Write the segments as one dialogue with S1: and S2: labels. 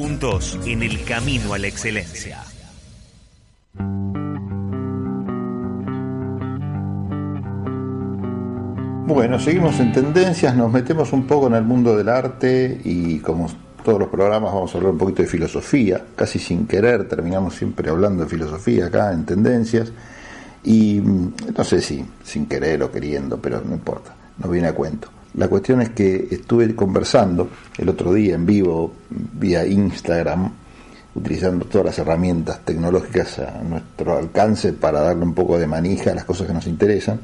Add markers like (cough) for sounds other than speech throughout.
S1: juntos en el camino a la excelencia.
S2: Bueno, seguimos en tendencias, nos metemos un poco en el mundo del arte y como todos los programas vamos a hablar un poquito de filosofía, casi sin querer terminamos siempre hablando de filosofía acá en tendencias y mm, no sé si sin querer o queriendo, pero no importa, no viene a cuento. La cuestión es que estuve conversando el otro día en vivo vía Instagram, utilizando todas las herramientas tecnológicas a nuestro alcance para darle un poco de manija a las cosas que nos interesan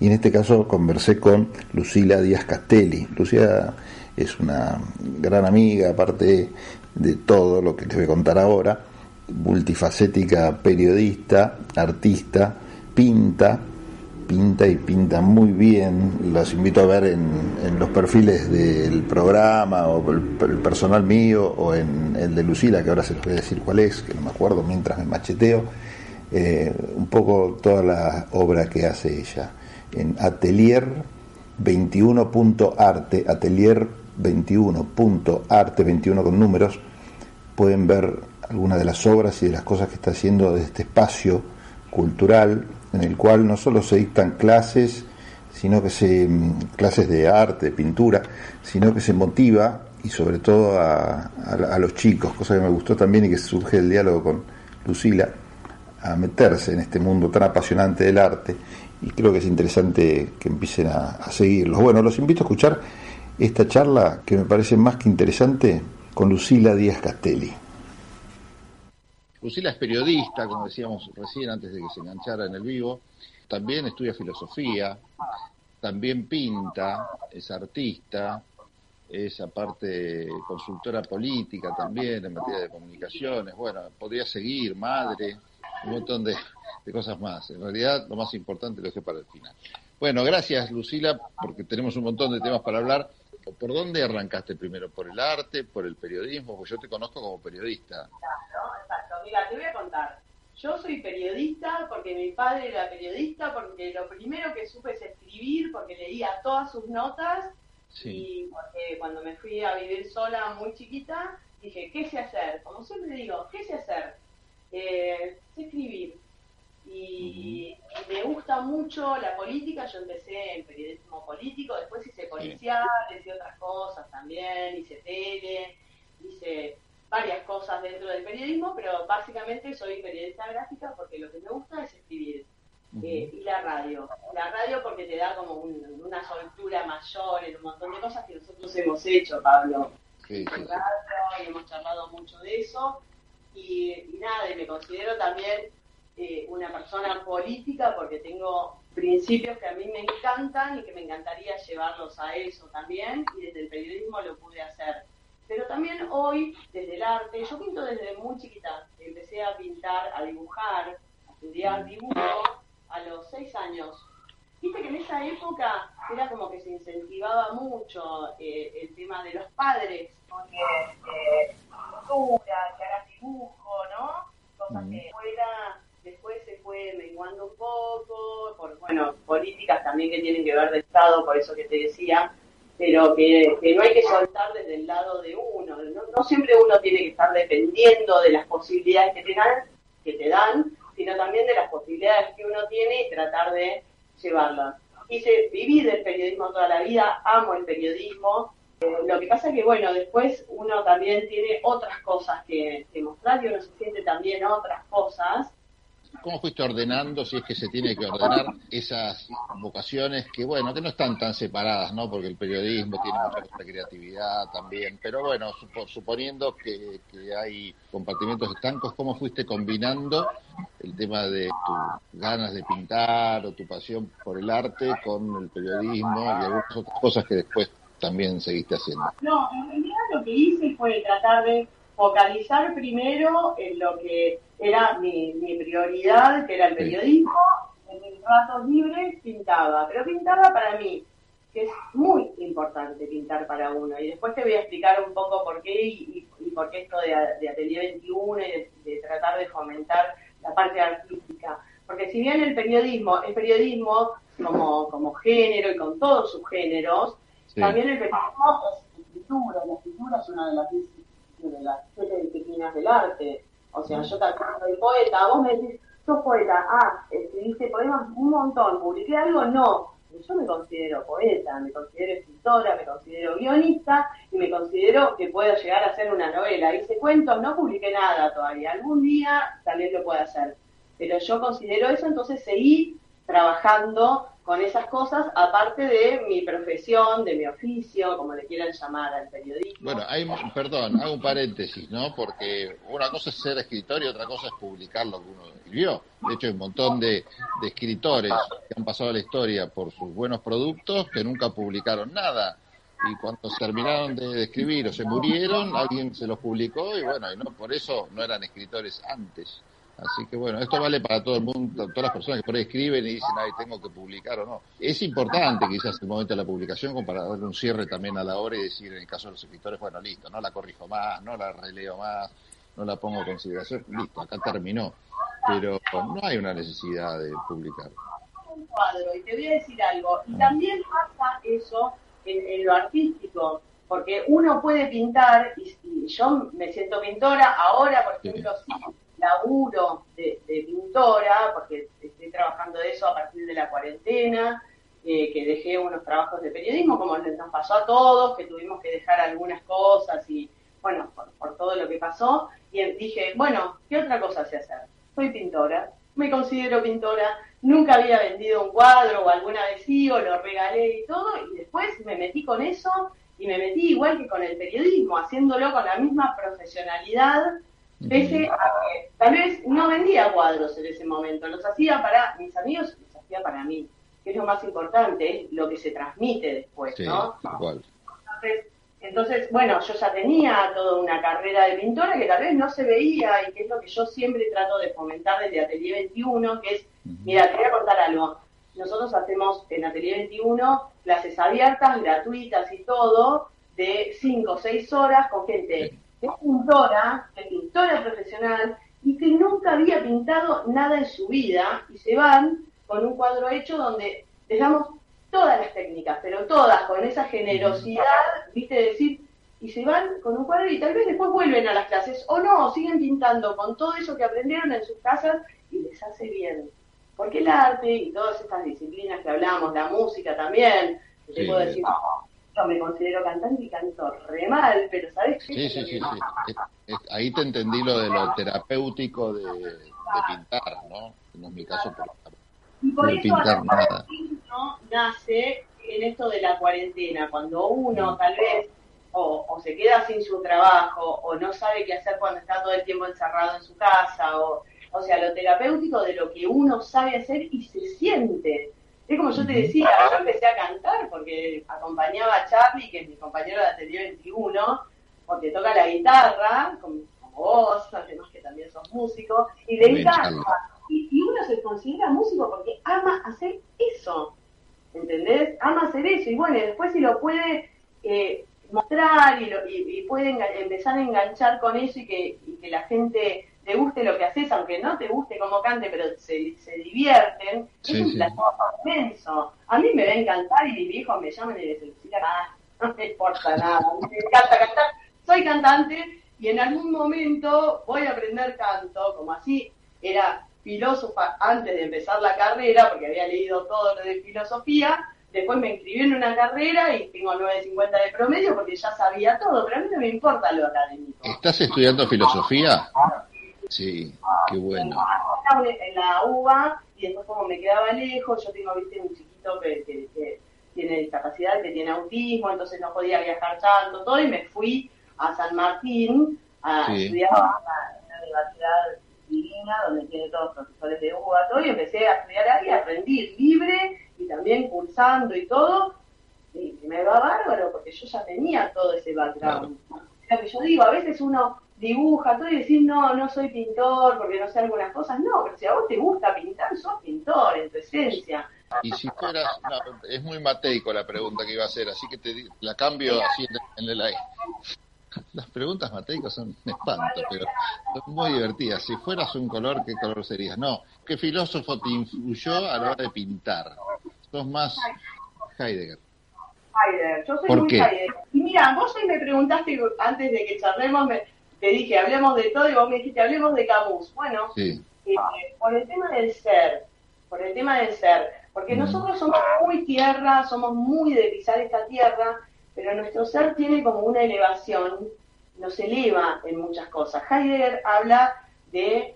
S2: y en este caso conversé con Lucila Díaz Castelli. Lucila es una gran amiga, aparte de todo lo que les voy a contar ahora, multifacética periodista, artista, pinta, pinta y pinta muy bien. Los invito a ver en, los perfiles del programa o el, personal mío o en el de Lucila, que ahora se les voy a decir cuál es, que no me acuerdo mientras me macheteo, eh, un poco toda la obra que hace ella en atelier 21.arte, atelier 21.arte, 21 con números, pueden ver algunas de las obras y de las cosas que está haciendo de este espacio cultural en el cual no solo se dictan clases, sino que se mm, clases de arte, de pintura, sino que se motiva y sobre todo a, los chicos, cosa que me gustó también y que surge el diálogo con Lucila, a meterse en este mundo tan apasionante del arte y creo que es interesante que empiecen a, a seguirlos. Bueno, los invito a escuchar esta charla que me parece más que interesante con Lucila Díaz Castelli.
S3: Lucila es periodista, como decíamos recién antes de que se enganchara en el vivo, también estudia filosofía, también pinta, es artista, es aparte consultora política también en materia de comunicaciones, bueno, podría seguir, madre, un montón de, cosas más. En realidad, lo más importante lo dejé para el final. Bueno, gracias Lucila, porque tenemos un montón de temas para hablar. ¿Por dónde arrancaste primero? ¿Por el arte? ¿Por el periodismo? Porque yo te conozco como periodista.
S4: Exacto, exacto. Mira, te voy a contar. Yo soy periodista porque mi padre era periodista, porque lo primero que supe es escribir, porque leía todas sus notas y porque cuando me fui a vivir sola muy chiquita, dije, ¿qué sé hacer? Como siempre digo, ¿qué sé hacer? Eh, sé escribir. Y, me gusta mucho la política. Yo empecé en periodismo político, después hice policial, hice otras cosas también, hice tele, hice varias cosas dentro del periodismo, pero básicamente soy periodista gráfica porque lo que me gusta es escribir. Eh, y la radio. La radio porque te da como una soltura mayor en un montón de cosas que nosotros hemos hecho, Pablo. Sí, y hemos charlado mucho de eso. Y, y nada, y me considero también eh, una persona política porque tengo principios que a mí me encantan y que me encantaría llevarlos a eso también y desde el periodismo lo pude hacer. Pero también hoy, desde el arte, yo pinto desde muy chiquita. Empecé a pintar, a dibujar, a estudiar dibujo a los seis años. Viste que en esa época era como que se incentivaba mucho eh, el tema de los padres, porque eh, pintura, que hagas dibujo, ¿no? Cosas que fuera después se fue menguando un poco, por, bueno, políticas también que tienen que ver de Estado, por eso que te decía, pero que, no hay que soltar desde el lado de uno. No, siempre uno tiene que estar dependiendo de las posibilidades que te dan, que te dan, sino también de las posibilidades que uno tiene y tratar de llevarlas. Hice, viví del periodismo toda la vida, amo el periodismo. Eh, lo que pasa es que, bueno, después uno también tiene otras cosas que, que mostrar y uno se siente también otras cosas
S3: ¿Cómo fuiste ordenando, si es que se tiene que ordenar, esas vocaciones que, bueno, que no están tan separadas, ¿no? Porque el periodismo tiene mucha creatividad también, pero bueno, suponiendo que, hay compartimentos estancos, ¿cómo fuiste combinando el tema de tus ganas de pintar o tu pasión por el arte con el periodismo y algunas otras cosas que después también seguiste haciendo?
S4: No, en realidad lo que hice fue tratar de focalizar primero en lo que era mi, prioridad, que era el periodismo, en mis ratos libres pintaba, pero pintaba para mí, que es muy importante pintar para uno. Y después te voy a explicar un poco por qué y, por qué esto de, de Atelier 21 y de, tratar de fomentar la parte artística. Porque si bien el periodismo es periodismo como, como género y con todos sus géneros, también el periodismo es escritura, la escritura es una de las de la máquinas del arte. O sea, yo también soy poeta, vos me decís, sos poeta, ah, escribiste poemas un montón, publiqué algo, no. Yo me considero poeta, me considero escritora, me considero guionista y me considero que puedo llegar a hacer una novela. Hice cuentos, no publiqué nada todavía. Algún día también lo puedo hacer. Pero yo considero eso, entonces seguí trabajando con esas cosas, aparte de mi profesión, de mi oficio, como le quieran llamar al periodismo.
S2: Bueno, hay, perdón, hago un paréntesis, ¿no? Porque una cosa es ser escritor y otra cosa es publicar lo que uno escribió. De hecho, hay un montón de, de escritores que han pasado a la historia por sus buenos productos que nunca publicaron nada. Y cuando terminaron de escribir o se murieron, alguien se los publicó y bueno, y no por eso no eran escritores antes. Así que bueno, esto vale para todo el mundo, todas las personas que por ahí escriben y dicen, ay, tengo que publicar o no. Es importante quizás el momento de la publicación como para darle un cierre también a la hora y decir, en el caso de los escritores, bueno, listo, no la corrijo más, no la releo más, no la pongo en consideración, listo, acá terminó. Pero no hay una necesidad de publicar.
S4: Un cuadro, y te voy a decir algo, y también pasa eso en, lo artístico, porque uno puede pintar, y, yo me siento pintora, ahora, por ejemplo, sí laburo de, pintora, porque estoy trabajando eso a partir de la cuarentena, eh, que dejé unos trabajos de periodismo, como nos pasó a todos, que tuvimos que dejar algunas cosas y, bueno, por, todo lo que pasó. Y dije, bueno, ¿qué otra cosa sé hacer? Soy pintora, me considero pintora, nunca había vendido un cuadro o algún adhesivo, lo regalé y todo, y después me metí con eso y me metí igual que con el periodismo, haciéndolo con la misma profesionalidad Pese a que tal vez no vendía cuadros en ese momento, los hacía para mis amigos, los hacía para mí, que es lo más importante, es lo que se transmite después, ¿no? Entonces, entonces, bueno, yo ya tenía toda una carrera de pintora que tal vez no se veía y que es lo que yo siempre trato de fomentar desde Atelier 21, que es, mira, te voy a contar algo. Nosotros hacemos en Atelier 21 clases abiertas, gratuitas y todo, de 5 o 6 horas con gente es pintora, es pintora profesional y que nunca había pintado nada en su vida y se van con un cuadro hecho donde les damos todas las técnicas, pero todas con esa generosidad, viste, decir, y se van con un cuadro y tal vez después vuelven a las clases o no, siguen pintando con todo eso que aprendieron en sus casas y les hace bien. Porque el arte y todas estas disciplinas que hablamos, la música también, te puedo decir, me considero cantante y canto re mal, pero ¿sabes qué? Sí, sí, sí,
S2: sí. Ahí te entendí lo de lo terapéutico de, pintar, ¿no? No es mi caso,
S4: pero y por eso pintar nada. nace en esto de la cuarentena, cuando uno tal vez o, o, se queda sin su trabajo o no sabe qué hacer cuando está todo el tiempo encerrado en su casa, o, o sea, lo terapéutico de lo que uno sabe hacer y se siente. Es como yo te decía, yo empecé a cantar porque acompañaba a Charlie, que es mi compañero de Atelier 21, porque toca la guitarra, como, vos, además que también sos músico, y le encanta. Y, uno se considera músico porque ama hacer eso, ¿entendés? Ama hacer eso. Y bueno, después si lo puede eh, mostrar y, lo, y, puede empezar a enganchar con eso y que, y que la gente te guste lo que haces, aunque no te guste como cante, pero se, se divierten, es un placer inmenso. A mí me va a encantar y mis viejos me llaman y les digo, ah, no me importa nada, me encanta cantar, soy cantante y en algún momento voy a aprender canto, como así era filósofa antes de empezar la carrera, porque había leído todo lo de filosofía, después me inscribí en una carrera y tengo 9.50 de promedio porque ya sabía todo, pero a mí no me importa lo académico.
S2: ¿Estás estudiando filosofía? Sí, qué bueno.
S4: En la UBA y después como me quedaba lejos, yo tengo, viste, un chiquito que, tiene discapacidad, que tiene autismo, entonces no podía viajar tanto, todo, y me fui a San Martín a estudiar en una universidad divina donde tiene todos los profesores de UBA, todo, y empecé a estudiar ahí, aprendí libre y también cursando y todo, y me va bárbaro porque yo ya tenía todo ese background. Lo que yo digo, a veces uno dibuja todo y decir, no, no soy pintor porque no sé algunas cosas. No, pero si a vos te gusta pintar, sos pintor en tu esencia.
S2: Y si fueras, es muy mateico la pregunta que iba a hacer, así que te la cambio así en el aire. (laughs) Las preguntas mateicas son un espanto, pero son muy divertidas. Si fueras un color, ¿qué color serías? No, ¿qué filósofo te influyó a la hora de pintar? Sos más Heidegger.
S4: Heidegger, yo soy muy Heidegger. Y mira, vos hoy me preguntaste antes de que charlemos, me, te dije, hablemos de todo y vos me dijiste, hablemos de Camus. Bueno, eh, por el tema del ser, por el tema del ser, porque mm. nosotros somos muy tierra, somos muy de pisar esta tierra, pero nuestro ser tiene como una elevación, nos eleva en muchas cosas. Heidegger habla de,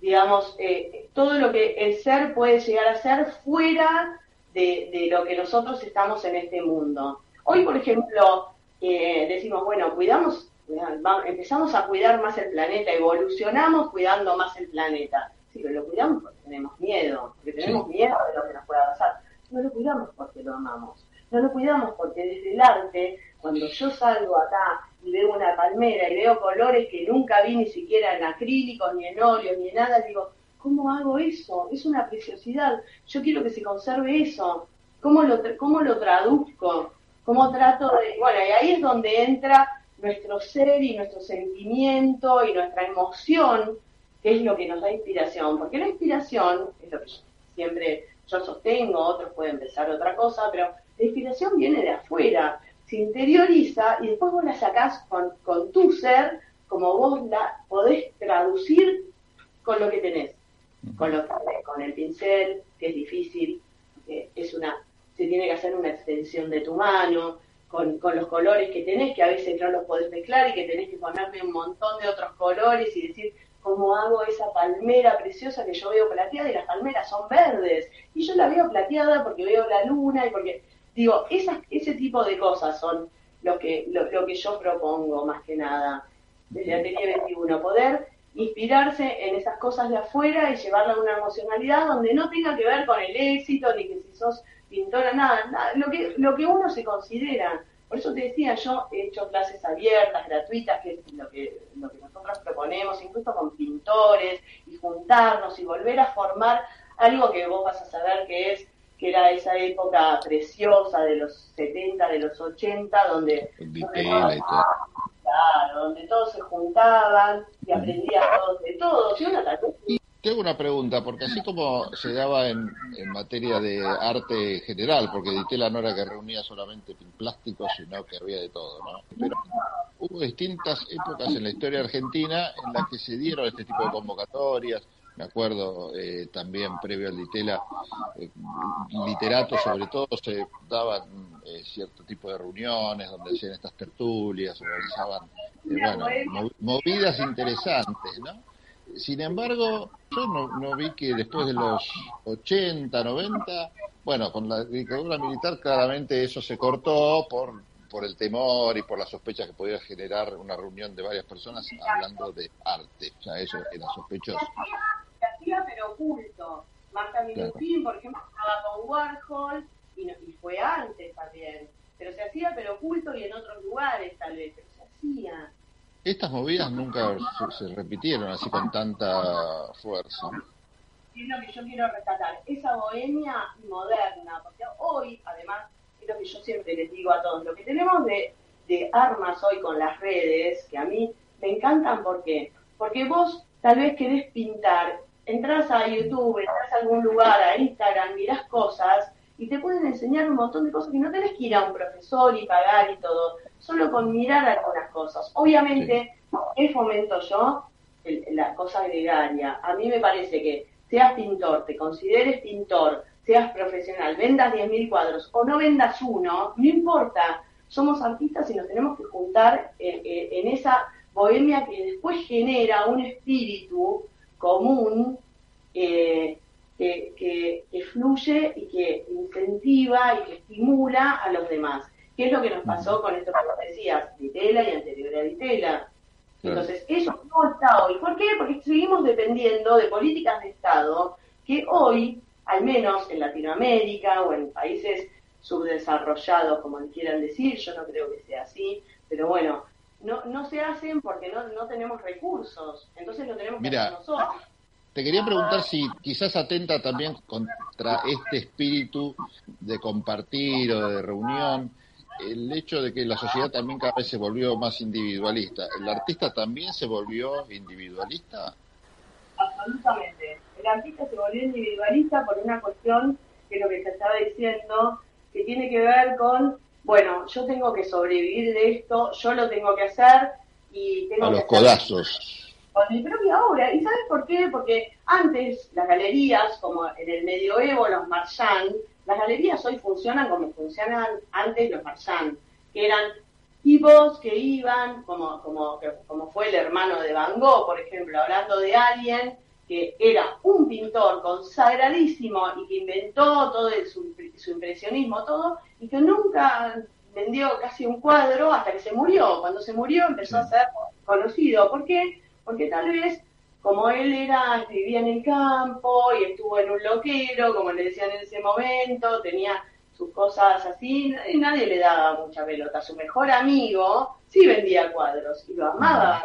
S4: digamos, eh, todo lo que el ser puede llegar a ser fuera de, lo que nosotros estamos en este mundo. Hoy, por ejemplo, eh, decimos, bueno, cuidamos, empezamos a cuidar más el planeta, evolucionamos cuidando más el planeta. Sí, pero lo cuidamos porque tenemos miedo, porque tenemos miedo de lo que nos pueda pasar. No lo cuidamos porque lo amamos. No lo cuidamos porque desde el arte, cuando yo salgo acá y veo una palmera y veo colores que nunca vi ni siquiera en acrílicos, ni en óleo, ni en nada, digo, ¿cómo hago eso? Es una preciosidad. Yo quiero que se conserve eso. ¿Cómo lo, cómo lo traduzco? ¿Cómo trato de...? Bueno, y ahí es donde entra nuestro ser y nuestro sentimiento y nuestra emoción, que es lo que nos da inspiración. Porque la inspiración, es lo que siempre yo sostengo, otros pueden pensar otra cosa, pero la inspiración viene de afuera, se interioriza y después vos la sacás con, con tu ser, como vos la podés traducir con lo que tenés con, lo, con el pincel, que es difícil, es una, se tiene que hacer una extensión de tu mano, con, con, los colores que tenés, que a veces no los podés mezclar y que tenés que ponerle un montón de otros colores y decir, ¿cómo hago esa palmera preciosa que yo veo plateada y las palmeras son verdes? Y yo la veo plateada porque veo la luna y porque, digo, esas, ese tipo de cosas son lo que, lo, lo que yo propongo más que nada desde Atelier 21, poder inspirarse en esas cosas de afuera y llevarla a una emocionalidad donde no tenga que ver con el éxito, ni que si sos pintora, nada, nada, lo que, lo que uno se considera. Por eso te decía, yo he hecho clases abiertas, gratuitas, que es lo que, lo que nosotros proponemos, incluso con pintores, y juntarnos y volver a formar algo que vos vas a saber que es que era esa época preciosa de los 70, de los 80, donde... Claro, donde todos se juntaban y aprendían todos de todos. Y
S2: tengo una pregunta, porque así como se daba en, materia de arte general, porque Ditela no era que reunía solamente plásticos, sino que había de todo, ¿no? Pero hubo distintas épocas en la historia argentina en las que se dieron este tipo de convocatorias, me acuerdo eh, también previo al Ditela, eh, literatos sobre todo se daban eh, cierto tipo de reuniones donde hacían estas tertulias, organizaban bueno, movidas interesantes, ¿no? Sin embargo, yo no, vi que después de los 80, 90, bueno, con la dictadura militar claramente eso se cortó por, por el temor y por la sospecha que podía generar una reunión de varias personas hablando de arte. O sea, eso era sospechoso
S4: hacía pero oculto. Marta Minutín, por ejemplo, estaba con Warhol y, y, fue antes también. Pero se hacía pero oculto y en otros lugares tal vez, pero se hacía.
S2: Estas movidas nunca se, repitieron así con tanta fuerza.
S4: Es lo que yo quiero rescatar, esa bohemia moderna, porque hoy, además, es lo que yo siempre les digo a todos, lo que tenemos de, armas hoy con las redes, que a mí me encantan, ¿por qué? Porque vos tal vez querés pintar entras a YouTube, entras a algún lugar, a Instagram, mirás cosas y te pueden enseñar un montón de cosas que no tenés que ir a un profesor y pagar y todo, solo con mirar algunas cosas. Obviamente, ¿qué fomento yo? la cosa gregaria. A mí me parece que seas pintor, te consideres pintor, seas profesional, vendas 10.000 cuadros o no vendas uno, no importa. Somos artistas y nos tenemos que juntar en esa bohemia que después genera un espíritu común eh, que, fluye y que incentiva y que estimula a los demás. ¿Qué es lo que nos pasó con esto que vos decías, Ditela y anterior a Ditela? Entonces, eso no está hoy. ¿Por qué? Porque seguimos dependiendo de políticas de Estado que hoy, al menos en Latinoamérica o en países subdesarrollados, como quieran decir, yo no creo que sea así, pero bueno, no, no se hacen porque no, no tenemos recursos, entonces lo tenemos que hacer nosotros.
S2: Te quería preguntar si quizás atenta también contra este espíritu de compartir o de reunión, el hecho de que la sociedad también cada vez se volvió más individualista. ¿El artista también se volvió individualista?
S4: Absolutamente. El artista se volvió individualista por una cuestión que lo que se estaba diciendo, que tiene que ver con bueno, yo tengo que sobrevivir de esto, yo lo tengo que hacer, y tengo
S2: a los codazos.
S4: Con mi propia obra. ¿Y sabes por qué? Porque antes las galerías, como en el medioevo los marchands, las galerías hoy funcionan como funcionan antes los marchands, que eran tipos que iban, como, como, como fue el hermano de Van Gogh, por ejemplo, hablando de alguien que era un pintor consagradísimo y que inventó todo su, su, impresionismo, todo, y que nunca vendió casi un cuadro hasta que se murió. Cuando se murió empezó a ser conocido. ¿Por qué? Porque tal vez, como él era, vivía en el campo y estuvo en un loquero, como le decían en ese momento, tenía sus cosas así, y nadie le daba mucha pelota. Su mejor amigo sí vendía cuadros y lo amaba,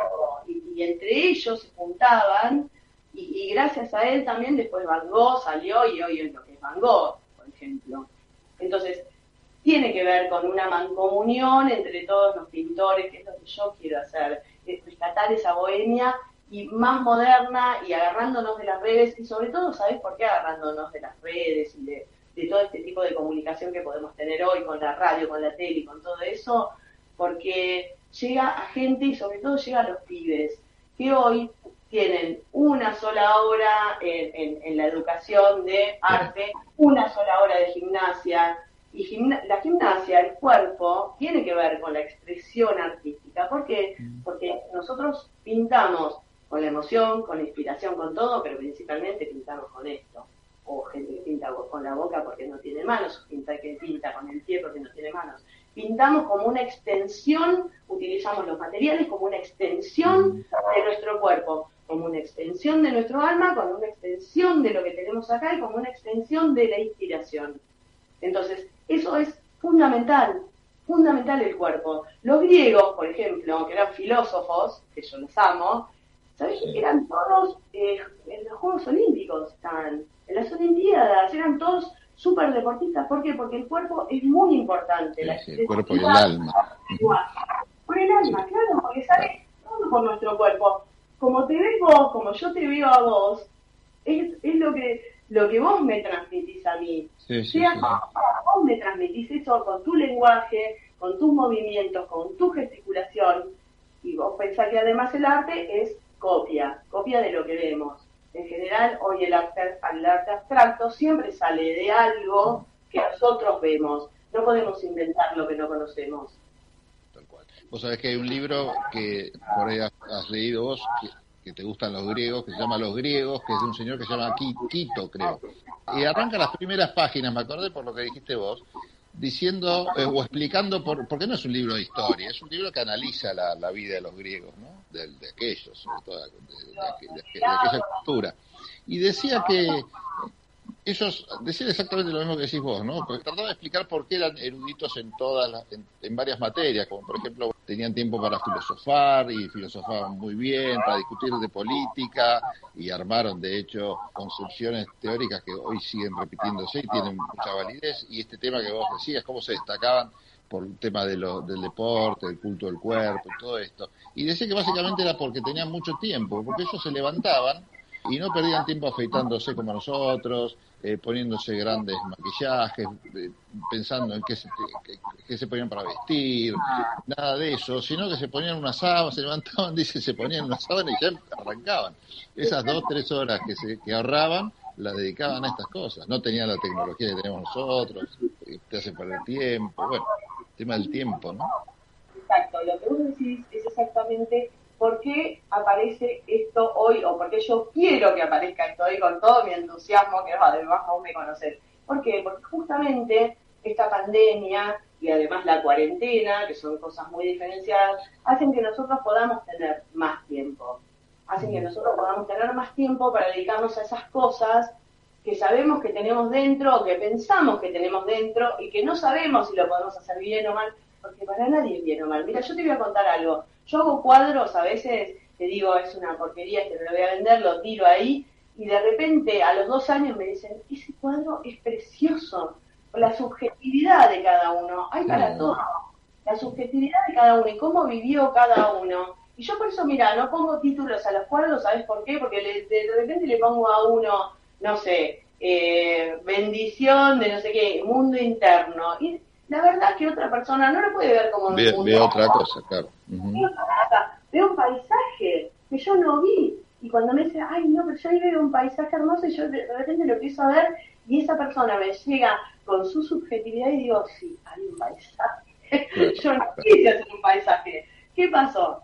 S4: y, y entre ellos se juntaban y, gracias a él también después Van Gogh salió y hoy es lo que es Van Gogh, por ejemplo. Entonces, tiene que ver con una mancomunión entre todos los pintores, que es lo que yo quiero hacer, rescatar esa bohemia y más moderna y agarrándonos de las redes y sobre todo, ¿sabes por qué agarrándonos de las redes y de, todo este tipo de comunicación que podemos tener hoy con la radio, con la tele con todo eso? Porque llega a gente y sobre todo llega a los pibes que hoy tienen una sola hora en, la educación de arte, una sola hora de gimnasia, y la gimnasia, el cuerpo, tiene que ver con la expresión artística. ¿Por qué? Mm. Porque nosotros pintamos con la emoción, con la inspiración, con todo, pero principalmente pintamos con esto. O gente que pinta con la boca porque no tiene manos, o gente que pinta con el pie porque no tiene manos. Pintamos como una extensión, utilizamos los materiales como una extensión de nuestro cuerpo como una extensión de nuestro alma, como una extensión de lo que tenemos acá y como una extensión de la inspiración. Entonces, eso es fundamental, fundamental el cuerpo. Los griegos, por ejemplo, que eran filósofos, que yo los amo, ¿sabes? Eran todos eh, en los Juegos Olímpicos, estaban, en las Olimpiadas, eran todos súper deportistas. ¿Por qué? Porque el cuerpo es muy importante.
S2: el cuerpo y el alma.
S4: Por el alma, claro, porque sale todo por nuestro cuerpo como te ves vos, como yo te veo a vos, es, es lo que lo que vos me transmitís a mí.
S2: Sí, sí,
S4: vos me transmitís eso con tu lenguaje, con tus movimientos, con tu gesticulación, y vos pensás que además el arte es copia, copia de lo que vemos. En general, hoy el arte, el arte abstracto siempre sale de algo que nosotros vemos. No podemos inventar lo que no conocemos.
S2: Vos sabés que hay un libro que por ahí has, leído vos, que, te gustan los griegos, que se llama Los griegos, que es de un señor que se llama Quito, creo. Y arranca las primeras páginas, me acordé por lo que dijiste vos, diciendo eh, o explicando, por, porque no es un libro de historia, es un libro que analiza la, vida de los griegos, ¿no? De, aquellos, sobre todo de, aquella cultura. Y decía que ellos decían exactamente lo mismo que decís vos, ¿no? Porque trataba de explicar por qué eran eruditos en todas las, en, varias materias, como por ejemplo tenían tiempo para filosofar y filosofaban muy bien, para discutir de política y armaron de hecho concepciones teóricas que hoy siguen repitiéndose y tienen mucha validez. Y este tema que vos decías, cómo se destacaban por el tema de lo, del deporte, del culto del cuerpo todo esto. Y decía que básicamente era porque tenían mucho tiempo, porque ellos se levantaban y no perdían tiempo afeitándose como nosotros, eh, poniéndose grandes maquillajes, eh, pensando en qué se, qué, se ponían para vestir, nada de eso, sino que se ponían una sábana, se levantaban, (laughs) dice, se ponían una sábana y ya arrancaban. Esas dos, tres horas que, se, que ahorraban, las dedicaban a estas cosas. No tenían la tecnología que tenemos nosotros, te hace perder tiempo, bueno, el tema del tiempo, ¿no?
S4: Exacto, lo que vos decís es exactamente ¿por qué aparece esto hoy o por qué yo quiero que aparezca esto hoy con todo mi entusiasmo que además aún me conocer? ¿Por qué? Porque justamente esta pandemia y además la cuarentena, que son cosas muy diferenciadas, hacen que nosotros podamos tener más tiempo. Hacen que nosotros podamos tener más tiempo para dedicarnos a esas cosas que sabemos que tenemos dentro o que pensamos que tenemos dentro y que no sabemos si lo podemos hacer bien o mal, porque para nadie es bien o mal. Mira, yo te voy a contar algo. Yo hago cuadros, a veces te digo, es una porquería, este no lo voy a vender, lo tiro ahí, y de repente a los dos años me dicen, ese cuadro es precioso, la subjetividad de cada uno, hay para todo, la subjetividad de cada uno y cómo vivió cada uno. Y yo por eso, mira, no pongo títulos a los cuadros, ¿sabes por qué? Porque de, repente le pongo a uno, no sé, eh, bendición de no sé qué, mundo interno. Y la verdad que otra persona no lo puede ver como
S2: ve, ve otra cosa, claro.
S4: veo un paisaje que yo no vi. Y cuando me dice, ay, no, pero yo ahí veo un paisaje hermoso y yo de repente lo empiezo a ver y esa persona me llega con su subjetividad y digo, sí, hay un paisaje. (laughs) yo no quise hacer un paisaje. ¿Qué pasó?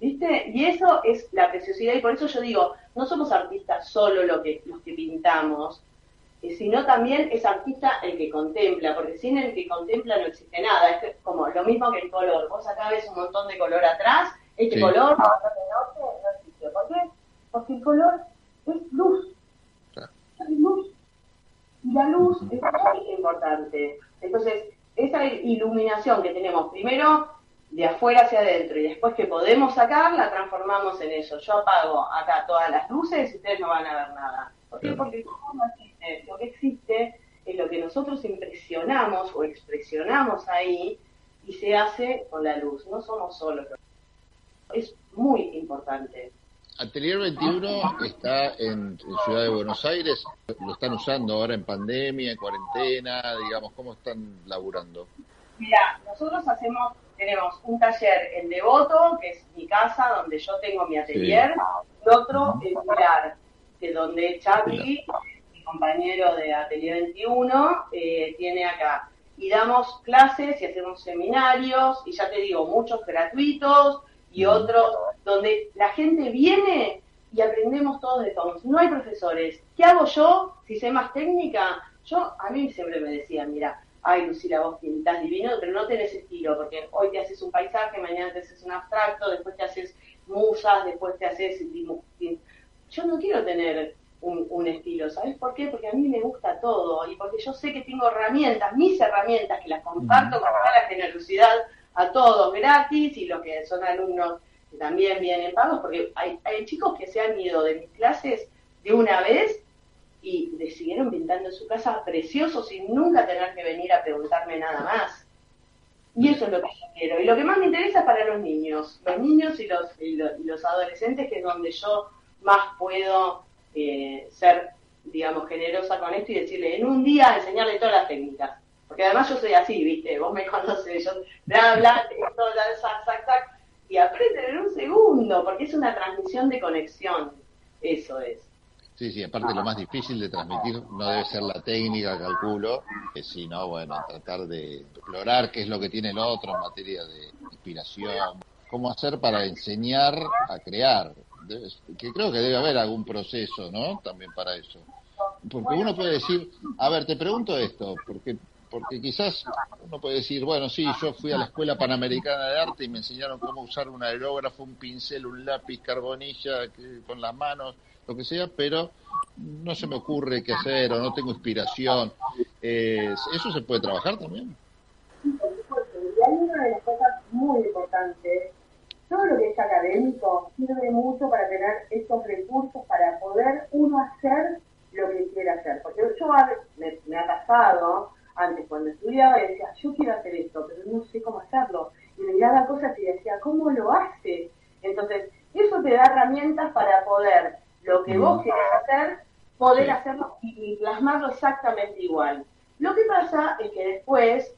S4: ¿Viste? Y eso es la preciosidad y por eso yo digo, no somos artistas solo lo que, los que pintamos, sino también es artista el que contempla, porque sin el que contempla no existe nada. Es como lo mismo que el color. Vos acá ves un montón de color atrás, este color no, existe. ¿Por qué? Porque el color es luz. Es luz. Y la luz es muy importante. Entonces, esa iluminación que tenemos primero de afuera hacia adentro y después que podemos sacar, la transformamos en eso. Yo apago acá todas las luces y ustedes no van a ver nada. ¿Por qué? Porque no existe. Lo que existe es lo que nosotros impresionamos o expresionamos ahí y se hace con la luz. No somos solos. Es muy importante.
S2: Atelier 21 está en, Ciudad de Buenos Aires. ¿Lo están usando ahora en pandemia, en cuarentena? Digamos, ¿cómo están laburando?
S4: Mira, nosotros hacemos tenemos un taller en Devoto, que es mi casa, donde yo tengo mi atelier, y otro en Pilar, que donde Charlie, compañero de Atelier 21, eh, tiene acá. Y damos clases y hacemos seminarios, y ya te digo, muchos gratuitos y otros donde la gente viene y aprendemos todos de todos. No hay profesores. ¿Qué hago yo si sé más técnica? Yo, a mí siempre me decían, mira, ay Lucila, vos pintás divino, pero no tenés estilo, porque hoy te haces un paisaje, mañana te haces un abstracto, después te haces musas, después te haces Yo no quiero tener un, estilo, ¿sabes por qué? Porque a mí me gusta todo y porque yo sé que tengo herramientas, mis herramientas, que las comparto con toda la generosidad a todos gratis y los que son alumnos que también vienen pagos, porque hay, hay chicos que se han ido de mis clases de una vez y decidieron pintando en su casa precioso sin nunca tener que venir a preguntarme nada más. Y eso es lo que yo quiero. Y lo que más me interesa es para los niños, los niños y los, y los, adolescentes, que es donde yo más puedo eh, ser, digamos, generosa con esto y decirle en un día enseñarle todas las técnicas. Porque además yo soy así, ¿viste? Vos me (laughs) conoces, yo bla, bla, todo, sac, sac, sac, y aprenden en un segundo, porque es una transmisión de conexión. Eso es.
S2: Sí, sí, aparte lo más difícil de transmitir no debe ser la técnica, calculo, sino, bueno, tratar de explorar qué es lo que tiene el otro en materia de inspiración, cómo hacer para enseñar a crear, que creo que debe haber algún proceso, ¿no? También para eso. Porque uno puede decir, a ver, te pregunto esto, porque porque quizás uno puede decir, bueno, sí, yo fui a la Escuela Panamericana de Arte y me enseñaron cómo usar un aerógrafo, un pincel, un lápiz, carbonilla, con las manos, lo que sea, pero no se me ocurre qué hacer o no tengo inspiración. Eh, ¿Eso se puede trabajar también?
S4: Y hay una de las cosas muy importantes. Todo lo que es académico sirve mucho para tener estos recursos para poder uno hacer lo que quiere hacer. Porque yo me, me ha pasado antes cuando estudiaba y decía, yo quiero hacer esto, pero no sé cómo hacerlo. Y me miraba cosas y decía, ¿cómo lo hace? Entonces, eso te da herramientas para poder lo que vos mm. querés hacer, poder hacerlo y, plasmarlo exactamente igual. Lo que pasa es que después,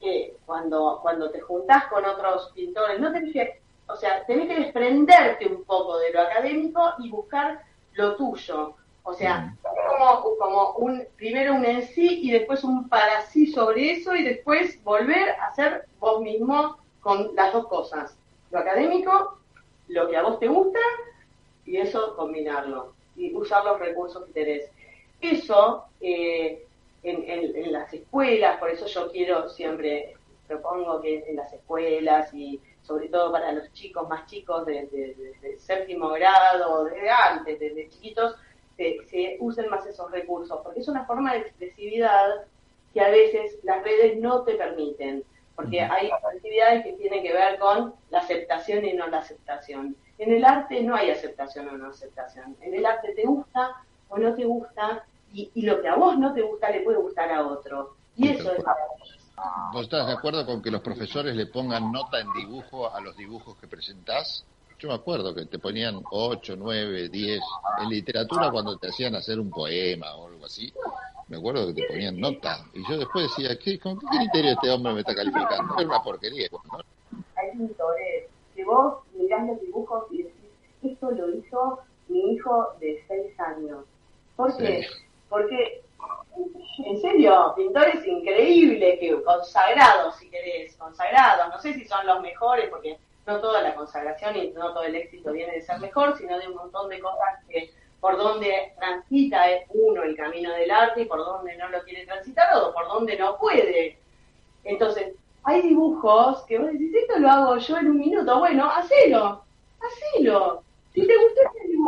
S4: eh, cuando, cuando te juntás con otros pintores, no tenés que, o sea, tenés que desprenderte un poco de lo académico y buscar lo tuyo. O sea, mm. como, como un, primero un en sí y después un para sí sobre eso y después volver a hacer vos mismo con las dos cosas. Lo académico, lo que a vos te gusta y eso combinarlo y usar los recursos que tenés. Eso eh, en, las escuelas, por eso yo quiero siempre, propongo que en las escuelas y sobre todo para los chicos más chicos de, séptimo grado, desde antes, desde chiquitos, se, usen más esos recursos, porque es una forma de expresividad que a veces las redes no te permiten, porque hay actividades que tienen que ver con la aceptación y no la aceptación. En el arte no hay aceptación o no aceptación. En el arte te gusta o no te gusta, y, lo que a vos no te gusta le puede gustar a otro. Y eso es
S2: ¿Vos estás de acuerdo con que los profesores le pongan nota en dibujo a los dibujos que presentás? Yo me acuerdo que te ponían 8, 9, 10. En literatura, cuando te hacían hacer un poema o algo así, me acuerdo que te ponían nota. Y yo después decía, ¿qué, ¿con qué criterio este hombre me está calificando? Es una porquería.
S4: Hay pintores que vos mirás los dibujos y decís, esto lo hizo mi hijo de seis años. ¿Por qué? Porque, en serio, pintores increíbles, que consagrados, si querés, consagrados, no sé si son los mejores, porque no toda la consagración y no todo el éxito viene de ser mejor, sino de un montón de cosas que por donde transita uno el camino del arte y por donde no lo quiere transitar o por donde no puede. Entonces, hay dibujos que vos decís, esto lo hago yo en un minuto, bueno, hacelo, hacelo. Si te gustó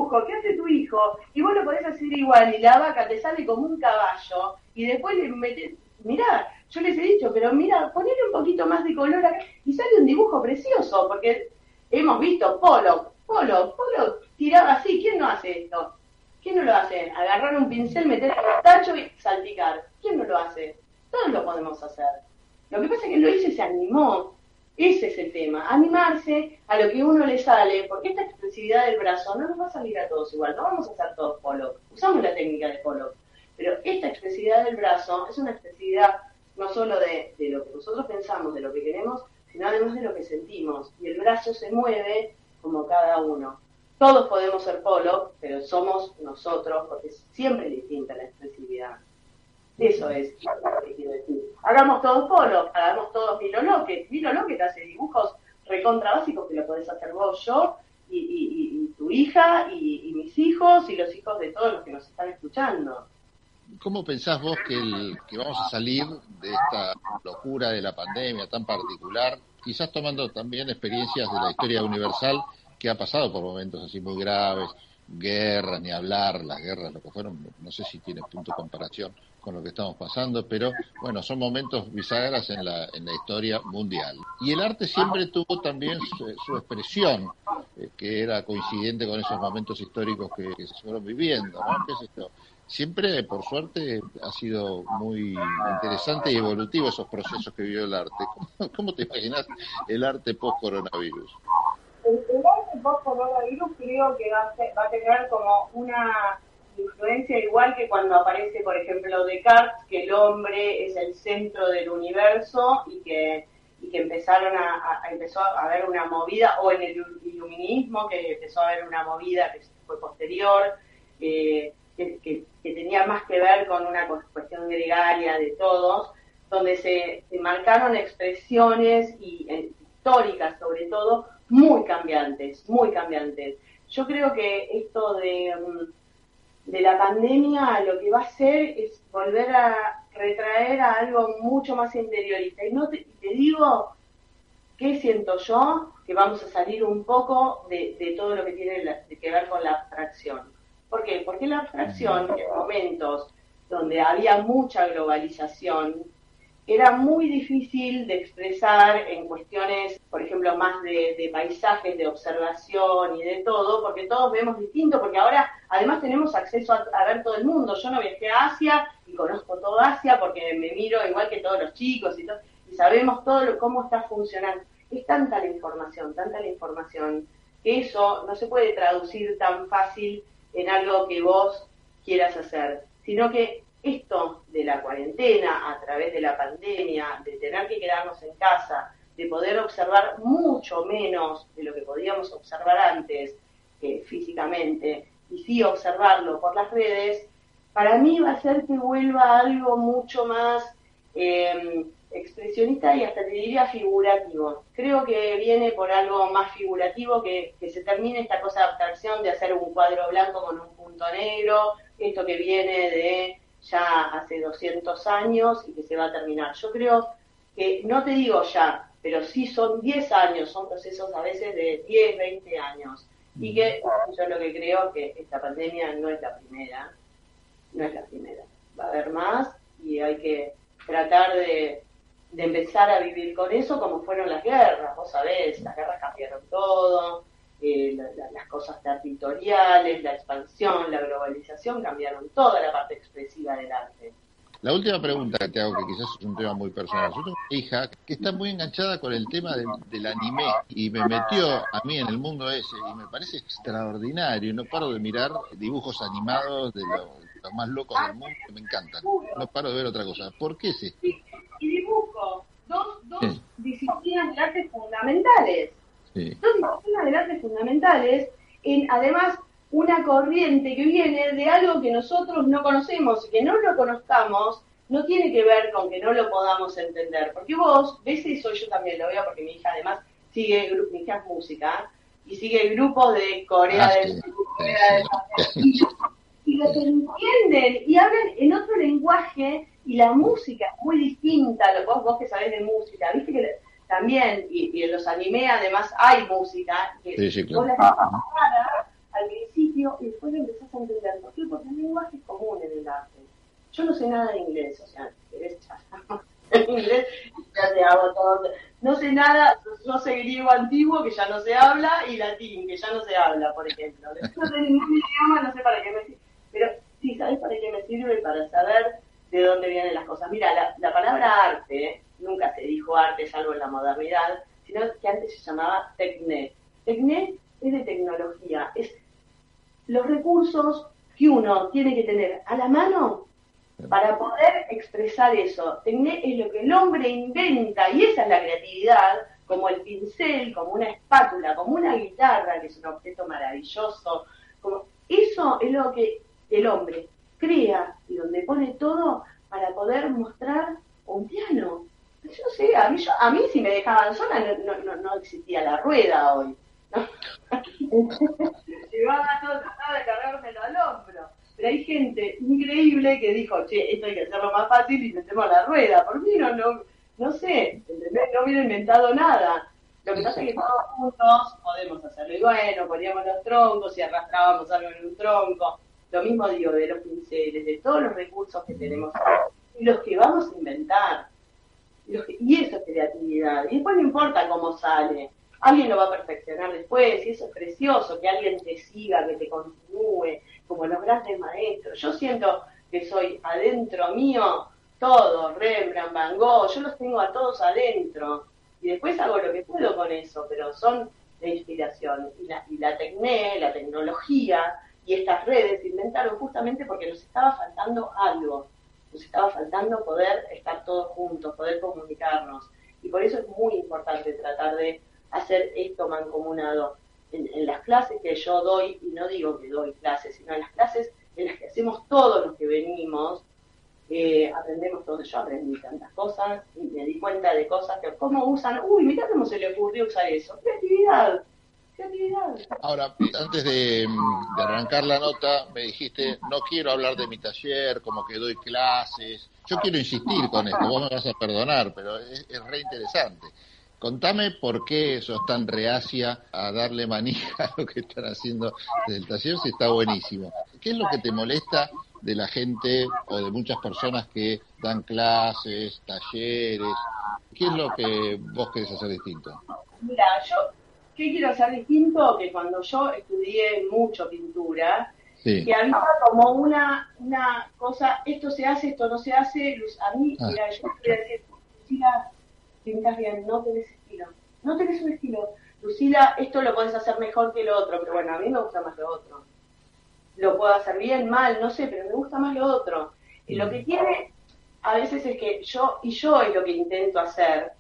S4: dibujo, ¿qué hace tu hijo? Y vos lo podés hacer igual y la vaca te sale como un caballo y después le metes, mirá, yo les he dicho, pero mira, ponele un poquito más de color acá y sale un dibujo precioso, porque hemos visto Polo, Polo, Polo tiraba así, ¿quién no hace esto? ¿Quién no lo hace? Agarrar un pincel, meter el tacho y salpicar. ¿Quién no lo hace? Todos lo podemos hacer. Lo que pasa es que lo hizo y se animó. Ese es el tema, animarse a lo que uno le sale, porque esta expresividad del brazo no nos va a salir a todos igual, no vamos a hacer todos polo, usamos la técnica de polo, pero esta expresividad del brazo es una expresividad no solo de, de lo que nosotros pensamos, de lo que queremos, sino además de lo que sentimos, y el brazo se mueve como cada uno. Todos podemos ser polo, pero somos nosotros, porque siempre es distinta la expresividad. Eso es lo que quiero decir. Hagamos todos polos, hagamos todos Milo López. Milo López hace dibujos recontra básicos que lo podés hacer vos, yo, y, tu hija, y, mis hijos, y los hijos de todos los que nos están escuchando.
S2: ¿Cómo pensás vos que, que vamos a salir de esta locura de la pandemia tan particular, quizás tomando también experiencias de la historia universal que ha pasado por momentos así muy graves, guerras, ni hablar, las guerras, lo que fueron, no sé si tiene punto de comparación con lo que estamos pasando, pero bueno, son momentos bisagras en la, en la historia mundial. Y el arte siempre tuvo también su, expresión, eh, que era coincidente con esos momentos históricos que, se fueron viviendo, ¿no? ¿Qué es? Siempre, por suerte, ha sido muy interesante y evolutivo esos procesos que vivió el arte. (laughs) ¿Cómo, te imaginas el arte post-coronavirus?
S4: El, arte post-coronavirus creo que va a, va a tener como una influencia igual que cuando aparece, por ejemplo, Descartes, que el hombre es el centro del universo y que, y que empezaron a, empezó a haber una movida, o en el iluminismo, que empezó a haber una movida que fue posterior, que, que, tenía más que ver con una cuestión gregaria de todos, donde se, marcaron expresiones y, eh, históricas sobre todo muy cambiantes, muy cambiantes. Yo creo que esto de... Mm, de la pandemia lo que va a hacer es volver a retraer a algo mucho más interiorista. Y no te, digo qué siento yo, que vamos a salir un poco de, todo lo que tiene que ver con la abstracción. ¿Por qué? Porque la abstracción, en momentos donde había mucha globalización, era muy difícil de expresar en cuestiones, por ejemplo, más de, paisajes, de observación y de todo, porque todos vemos distinto, porque ahora además tenemos acceso a, ver todo el mundo. Yo no viajé a Asia y conozco todo Asia porque me miro igual que todos los chicos y, todo, y sabemos todo cómo está funcionando. Es tanta la información, tanta la información, que eso no se puede traducir tan fácil en algo que vos quieras hacer, sino que esto de la cuarentena, a través de la pandemia, de tener que quedarnos en casa, de poder observar mucho menos de lo que podíamos observar antes eh, físicamente, y sí observarlo por las redes, para mí va a ser que vuelva algo mucho más em, expresionista y hasta te diría figurativo. Creo que viene por algo más figurativo, que, que se termine esta cosa de abstracción de hacer un cuadro blanco con un punto negro, esto que viene de ya hace 200 años y que se va a terminar. Yo creo que, no te digo ya, pero sí son 10 años, son procesos a veces de 10, 20 años. Y que yo lo que creo que esta pandemia no es la primera, no es la primera. Va a haber más y hay que tratar de, de empezar a vivir con eso como fueron las guerras. Vos sabés, las guerras cambiaron todo, eh, las cosas territoriales, la expansión, la globalización cambiaron toda la parte expresiva del arte.
S2: La última pregunta que te hago, que quizás es un tema muy personal. Yo tengo una hija que está muy enganchada con el tema del, anime y me metió a mí en el mundo ese y me parece extraordinario. No paro de mirar dibujos animados de los más locos del mundo que me encantan. No paro de ver otra cosa. ¿Por qué es
S4: esto? Y, dibujo, dos, dos disciplinas de arte fundamentales Sí. Son disciplinas del arte fundamentales, en, además una corriente que viene de algo que nosotros no conocemos y que no lo conozcamos no tiene que ver con que no lo podamos entender, porque vos ves eso, yo también lo veo porque mi hija además sigue, mi hija es música, y sigue grupos de Corea ah, del Sur, Corea del Sur, y los entienden y hablan en otro lenguaje y la música es muy distinta, vos, vos que sabés de música, viste que también, y, en los anime además hay música, que vos la al principio y después lo empezás a entender. ¿Por qué? Porque el lenguaje es común en el arte. Yo no sé nada de inglés, o sea, querés (laughs) en inglés ya te hago todo. No sé nada, no sé griego antiguo que ya no se habla y latín que ya no se habla, por ejemplo. No sé ningún idioma, no sé para qué me sirve. Pero sí, ¿sabes para qué me sirve? Para saber de dónde vienen las cosas. Mira, la, la palabra arte, nunca se dijo arte salvo en la modernidad, sino que antes se llamaba tecné. Tecné es de tecnología, es los recursos que uno tiene que tener a la mano para poder expresar eso. Tecné es lo que el hombre inventa y esa es la creatividad, como el pincel, como una espátula, como una guitarra, que es un objeto maravilloso. Como, eso es lo que el hombre crea pone todo para poder mostrar un piano. Yo no sé, a mí, a mí si me dejaban sola no, no, no existía la rueda hoy. Llevaba (laughs) todo, trataba de cargármelo al hombro. Pero hay gente increíble que dijo, che, esto hay que hacerlo más fácil y metemos la rueda. Por mí no, no, no sé, no hubiera inventado nada. Lo que pasa es que todos juntos podemos hacerlo. Y bueno, poníamos los troncos y arrastrábamos algo en un tronco. Lo mismo digo de los pinceles, de todos los recursos que tenemos y los que vamos a inventar. y eso es creatividad. Y después no importa cómo sale alguien lo va a perfeccionar después, y eso es precioso, que alguien te siga, que te continúe, como los grandes maestros. Yo siento que soy adentro mío todo, Rembrandt, Van Gogh, yo los tengo a todos adentro, y después hago lo que puedo con eso, pero son de inspiración. Y la, y la tecné, la tecnología y estas redes se inventaron justamente porque nos estaba faltando algo, nos estaba faltando poder estar todos juntos, poder comunicarnos. Y por eso es muy importante tratar de hacer esto mancomunado. En, las clases que yo doy, y no digo que doy clases, sino en las clases en las que hacemos todos los que venimos, eh, aprendemos todo. Yo aprendí tantas cosas y me di cuenta de cosas que, ¿cómo usan? Uy, mira cómo se le ocurrió usar eso. Creatividad.
S2: Ahora, antes de, arrancar la nota, me dijiste, no quiero hablar de mi taller, como que doy clases. Yo quiero insistir con esto, vos me vas a perdonar, pero es, es re interesante. Contame por qué sos tan reacia a darle manija (laughs) a lo que están haciendo desde el taller, si está buenísimo. ¿Qué es lo que te molesta de la gente o de muchas personas que dan clases, talleres? ¿Qué es lo que vos querés hacer distinto?
S4: Mira, yo, ¿qué quiero hacer distinto? Que cuando yo estudié mucho pintura, que había como una, una cosa, esto se hace, esto no se hace, a mí, ah. mira, yo quería decir, pintas bien, no tenés estilo. No tenés un estilo. Lucila, esto lo puedes hacer mejor que lo otro, pero bueno, a mí me gusta más lo otro. Lo puedo hacer bien, mal, no sé, pero me gusta más lo otro. Y lo que tiene a veces es que yo, y yo es lo que intento hacer,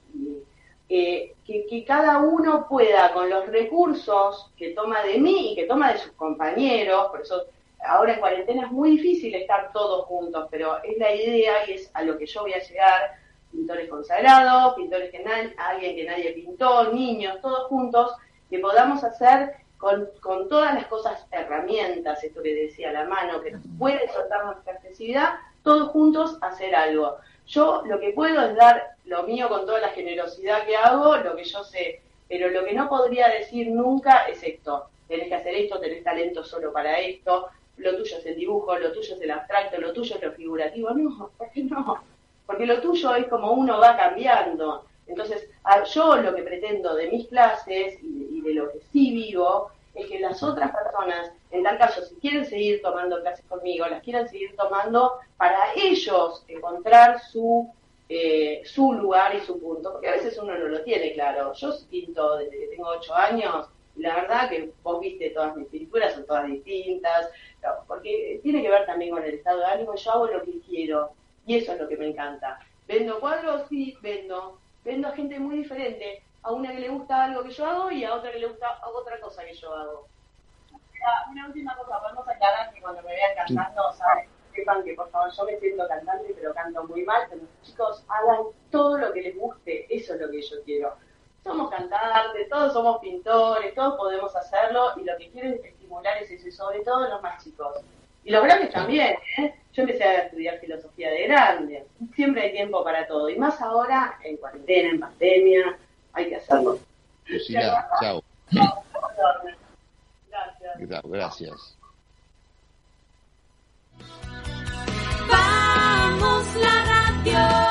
S4: que, que, cada uno pueda, con los recursos que toma de mí y que toma de sus compañeros, por eso ahora en cuarentena es muy difícil estar todos juntos, pero es la idea y es a lo que yo voy a llegar, pintores consagrados, pintores que nadie, alguien que nadie pintó, niños, todos juntos, que podamos hacer con, con, todas las cosas, herramientas, esto que decía la mano, que nos puede soltar nuestra expresividad, todos juntos hacer algo. Yo lo que puedo es dar lo mío con toda la generosidad que hago, lo que yo sé, pero lo que no podría decir nunca es esto, tenés que hacer esto, tenés talento solo para esto, lo tuyo es el dibujo, lo tuyo es el abstracto, lo tuyo es lo figurativo, no, (laughs) ¿por qué no? porque lo tuyo es como uno va cambiando. Entonces, yo lo que pretendo de mis clases y de, lo que sí vivo es que las otras personas, en tal caso, si quieren seguir tomando clases conmigo, las quieran seguir tomando para ellos encontrar su, eh, su lugar y su punto, porque a veces uno no lo tiene claro. Yo pinto desde que tengo ocho años y la verdad que vos viste todas mis pinturas, son todas distintas, porque tiene que ver también con el estado de ánimo, yo hago lo que quiero y eso es lo que me encanta. Vendo cuadros, sí, vendo. Vendo a gente muy diferente. A una que le gusta algo que yo hago y a otra que le gusta otra cosa que yo hago. Una última cosa, podemos aclarar que cuando me vean cantando, ¿saben? sepan que por favor yo me siento cantante pero canto muy mal, pero los chicos hagan todo lo que les guste, eso es lo que yo quiero. Somos cantantes, todos somos pintores, todos podemos hacerlo y lo que quieren estimular es eso, y sobre todo los más chicos. Y los grandes también, ¿eh? Yo empecé a estudiar filosofía de grande, siempre hay tiempo para todo, y más ahora en cuarentena, en pandemia, hay que hacerlo.
S2: Lucila, chao. Gracias. Gracias. Vamos la radio.